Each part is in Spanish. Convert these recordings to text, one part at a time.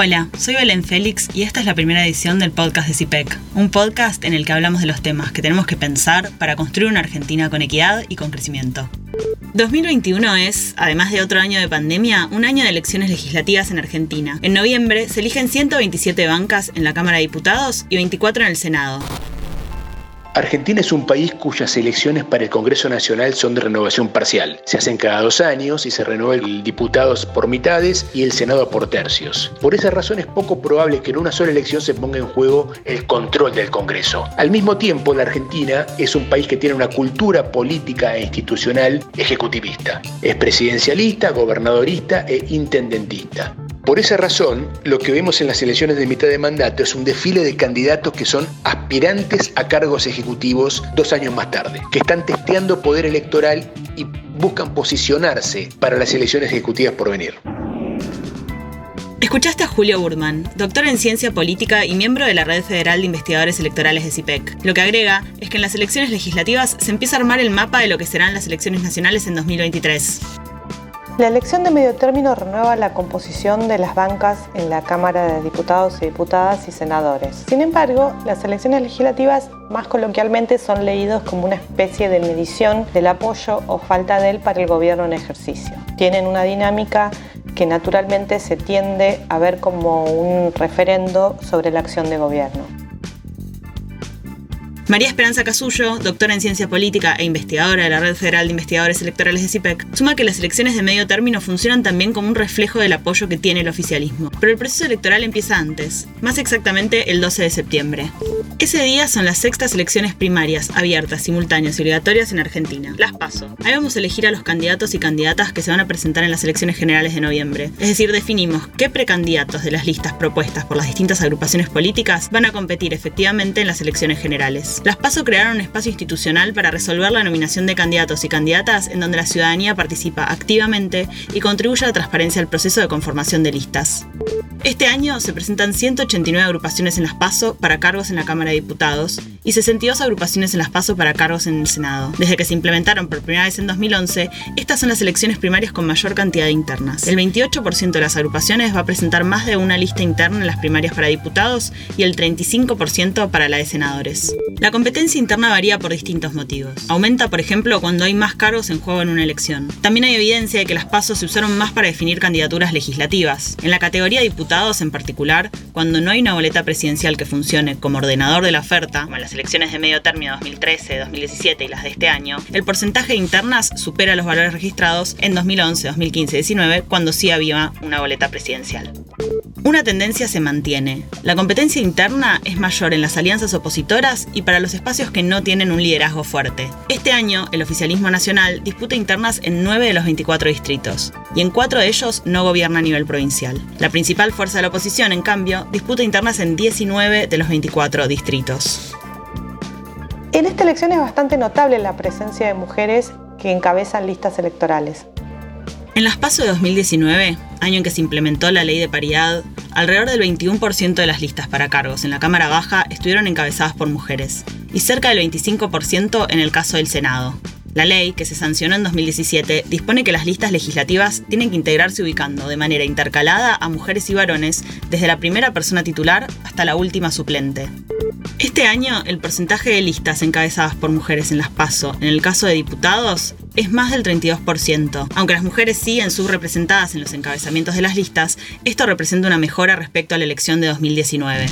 Hola, soy Belén Félix y esta es la primera edición del podcast de CIPEC, un podcast en el que hablamos de los temas que tenemos que pensar para construir una Argentina con equidad y con crecimiento. 2021 es, además de otro año de pandemia, un año de elecciones legislativas en Argentina. En noviembre se eligen 127 bancas en la Cámara de Diputados y 24 en el Senado. Argentina es un país cuyas elecciones para el Congreso Nacional son de renovación parcial. Se hacen cada dos años y se renueva el diputados por mitades y el Senado por tercios. Por esa razón es poco probable que en una sola elección se ponga en juego el control del Congreso. Al mismo tiempo, la Argentina es un país que tiene una cultura política e institucional ejecutivista. Es presidencialista, gobernadorista e intendentista. Por esa razón, lo que vemos en las elecciones de mitad de mandato es un desfile de candidatos que son aspirantes a cargos ejecutivos dos años más tarde, que están testeando poder electoral y buscan posicionarse para las elecciones ejecutivas por venir. Escuchaste a Julio Burman, doctor en ciencia política y miembro de la Red Federal de Investigadores Electorales de CIPEC. Lo que agrega es que en las elecciones legislativas se empieza a armar el mapa de lo que serán las elecciones nacionales en 2023. La elección de medio término renueva la composición de las bancas en la Cámara de Diputados y Diputadas y Senadores. Sin embargo, las elecciones legislativas más coloquialmente son leídos como una especie de medición del apoyo o falta de él para el gobierno en ejercicio. Tienen una dinámica que naturalmente se tiende a ver como un referendo sobre la acción de gobierno. María Esperanza Casullo, doctora en ciencia política e investigadora de la Red Federal de Investigadores Electorales de CIPEC, suma que las elecciones de medio término funcionan también como un reflejo del apoyo que tiene el oficialismo. Pero el proceso electoral empieza antes, más exactamente el 12 de septiembre. Ese día son las sextas elecciones primarias, abiertas, simultáneas y obligatorias en Argentina. Las paso. Ahí vamos a elegir a los candidatos y candidatas que se van a presentar en las elecciones generales de noviembre. Es decir, definimos qué precandidatos de las listas propuestas por las distintas agrupaciones políticas van a competir efectivamente en las elecciones generales. Las PASO crearon un espacio institucional para resolver la nominación de candidatos y candidatas en donde la ciudadanía participa activamente y contribuye a la transparencia del proceso de conformación de listas. Este año se presentan 189 agrupaciones en las PASO para cargos en la Cámara de Diputados y 62 agrupaciones en las PASO para cargos en el Senado. Desde que se implementaron por primera vez en 2011, estas son las elecciones primarias con mayor cantidad de internas. El 28% de las agrupaciones va a presentar más de una lista interna en las primarias para diputados y el 35% para la de senadores. La competencia interna varía por distintos motivos. Aumenta, por ejemplo, cuando hay más cargos en juego en una elección. También hay evidencia de que las pasos se usaron más para definir candidaturas legislativas. En la categoría diputados en particular, cuando no hay una boleta presidencial que funcione como ordenador de la oferta, como las elecciones de medio término 2013, 2017 y las de este año, el porcentaje de internas supera los valores registrados en 2011, 2015 y 2019, cuando sí había una boleta presidencial. Una tendencia se mantiene. La competencia interna es mayor en las alianzas opositoras y para los espacios que no tienen un liderazgo fuerte. Este año, el oficialismo nacional disputa internas en 9 de los 24 distritos, y en 4 de ellos no gobierna a nivel provincial. La principal fuerza de la oposición, en cambio, disputa internas en 19 de los 24 distritos. En esta elección es bastante notable la presencia de mujeres que encabezan listas electorales. En las PASO de 2019, año en que se implementó la ley de paridad, alrededor del 21% de las listas para cargos en la Cámara Baja estuvieron encabezadas por mujeres, y cerca del 25% en el caso del Senado. La ley, que se sancionó en 2017, dispone que las listas legislativas tienen que integrarse ubicando de manera intercalada a mujeres y varones desde la primera persona titular hasta la última suplente. Este año, el porcentaje de listas encabezadas por mujeres en las PASO, en el caso de diputados, es más del 32%. Aunque las mujeres siguen subrepresentadas en los encabezamientos de las listas, esto representa una mejora respecto a la elección de 2019.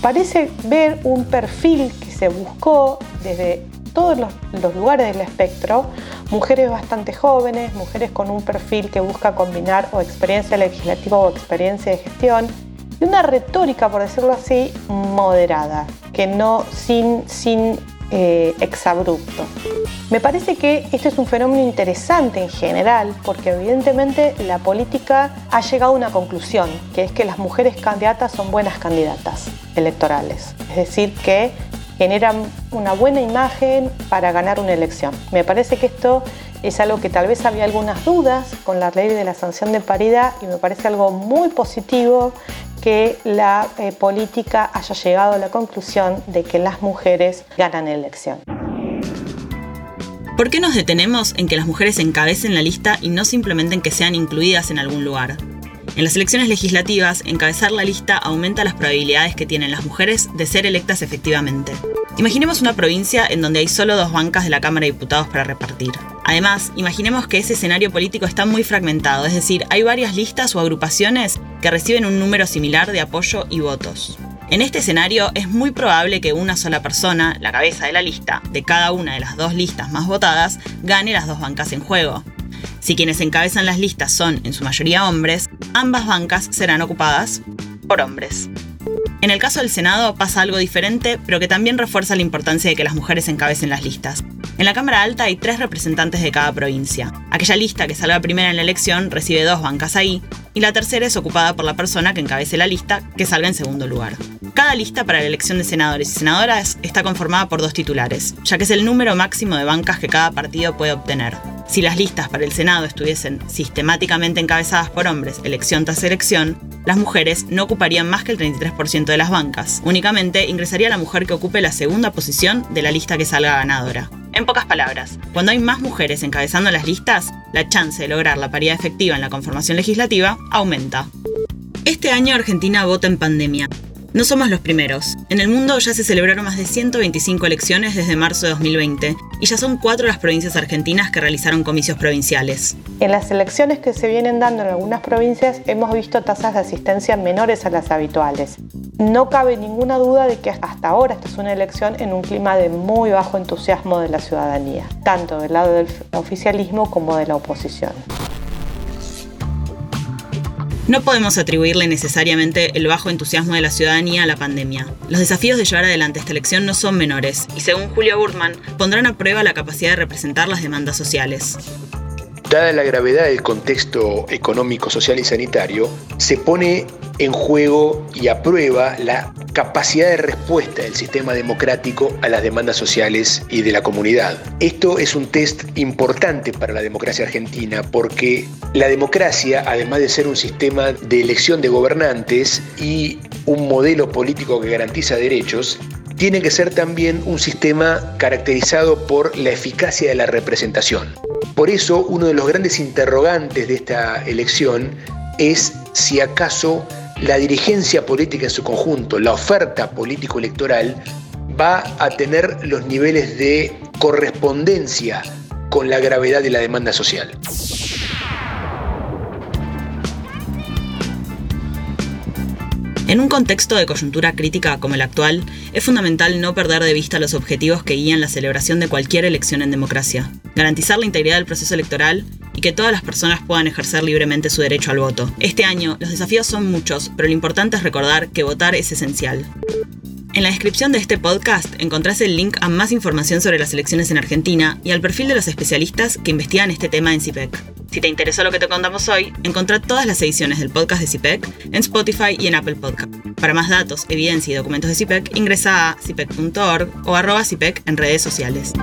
Parece ver un perfil que se buscó desde todos los, los, lugares del espectro, mujeres bastante jóvenes, mujeres con un perfil que busca combinar o experiencia legislativa o experiencia de gestión, y una retórica, por decirlo así, moderada, que no sin, sin eh, exabrupto. Me parece que esto es un fenómeno interesante en general, porque evidentemente la política ha llegado a una conclusión, que es que las mujeres candidatas son buenas candidatas electorales. Es decir, que generan una buena imagen para ganar una elección. Me parece que esto es algo que tal vez había algunas dudas con la ley de la sanción de paridad y me parece algo muy positivo que la eh, política haya llegado a la conclusión de que las mujeres ganan elección. ¿Por qué nos detenemos en que las mujeres encabecen la lista y no simplemente en que sean incluidas en algún lugar? En las elecciones legislativas, encabezar la lista aumenta las probabilidades que tienen las mujeres de ser electas efectivamente. Imaginemos una provincia en donde hay solo dos bancas de la Cámara de Diputados para repartir. Además, imaginemos que ese escenario político está muy fragmentado, es decir, hay varias listas o agrupaciones que reciben un número similar de apoyo y votos. En este escenario es muy probable que una sola persona, la cabeza de la lista, de cada una de las dos listas más votadas, gane las dos bancas en juego. Si quienes encabezan las listas son en su mayoría hombres, ambas bancas serán ocupadas por hombres. En el caso del Senado pasa algo diferente, pero que también refuerza la importancia de que las mujeres encabecen las listas. En la Cámara Alta hay tres representantes de cada provincia. Aquella lista que salga primera en la elección recibe dos bancas ahí, y la tercera es ocupada por la persona que encabece la lista, que salga en segundo lugar. Cada lista para la elección de senadores y senadoras está conformada por dos titulares, ya que es el número máximo de bancas que cada partido puede obtener. Si las listas para el Senado estuviesen sistemáticamente encabezadas por hombres, elección tras elección, las mujeres no ocuparían más que el 33% de las bancas. Únicamente ingresaría la mujer que ocupe la segunda posición de la lista que salga ganadora. En pocas palabras, cuando hay más mujeres encabezando las listas, la chance de lograr la paridad efectiva en la conformación legislativa aumenta. Este año Argentina vota en pandemia. No somos los primeros. En el mundo ya se celebraron más de 125 elecciones desde marzo de 2020 y ya son cuatro las provincias argentinas que realizaron comicios provinciales. En las elecciones que se vienen dando en algunas provincias hemos visto tasas de asistencia menores a las habituales. No cabe ninguna duda de que hasta ahora esta es una elección en un clima de muy bajo entusiasmo de la ciudadanía, tanto del lado del oficialismo como de la oposición. No podemos atribuirle necesariamente el bajo entusiasmo de la ciudadanía a la pandemia. Los desafíos de llevar adelante esta elección no son menores y según Julio Burman, pondrán a prueba la capacidad de representar las demandas sociales. Dada la gravedad del contexto económico, social y sanitario, se pone en juego y a prueba la capacidad de respuesta del sistema democrático a las demandas sociales y de la comunidad. Esto es un test importante para la democracia argentina porque la democracia, además de ser un sistema de elección de gobernantes y un modelo político que garantiza derechos, tiene que ser también un sistema caracterizado por la eficacia de la representación. Por eso, uno de los grandes interrogantes de esta elección es si acaso la dirigencia política en su conjunto, la oferta político-electoral, va a tener los niveles de correspondencia con la gravedad de la demanda social. En un contexto de coyuntura crítica como el actual, es fundamental no perder de vista los objetivos que guían la celebración de cualquier elección en democracia. Garantizar la integridad del proceso electoral y que todas las personas puedan ejercer libremente su derecho al voto. Este año, los desafíos son muchos, pero lo importante es recordar que votar es esencial. En la descripción de este podcast encontrás el link a más información sobre las elecciones en Argentina y al perfil de los especialistas que investigan este tema en CIPEC. Si te interesó lo que te contamos hoy, encontrá todas las ediciones del podcast de CIPEC en Spotify y en Apple Podcast. Para más datos, evidencia y documentos de CIPEC, ingresa a cipec.org o arroba CIPEC en redes sociales.